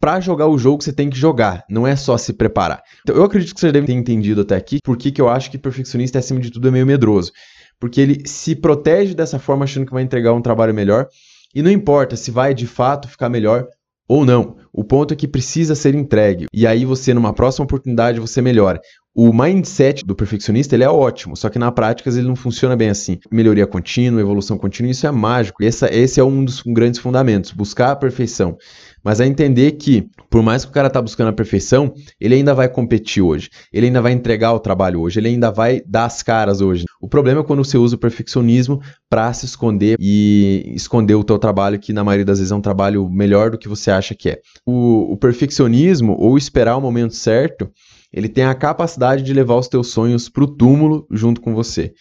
para jogar o jogo você tem que jogar, não é só se preparar. Então eu acredito que você deve ter entendido até aqui por que eu acho que perfeccionista acima de tudo é meio medroso. Porque ele se protege dessa forma achando que vai entregar um trabalho melhor e não importa se vai de fato ficar melhor ou não. O ponto é que precisa ser entregue. E aí você, numa próxima oportunidade, você melhora. O mindset do perfeccionista ele é ótimo, só que na prática ele não funciona bem assim. Melhoria contínua, evolução contínua, isso é mágico. Essa, esse é um dos grandes fundamentos, buscar a perfeição. Mas é entender que, por mais que o cara tá buscando a perfeição, ele ainda vai competir hoje. Ele ainda vai entregar o trabalho hoje. Ele ainda vai dar as caras hoje. O problema é quando você usa o perfeccionismo para se esconder e esconder o teu trabalho, que na maioria das vezes é um trabalho melhor do que você acha que é. O, o perfeccionismo, ou esperar o momento certo, ele tem a capacidade de levar os teus sonhos para o túmulo junto com você.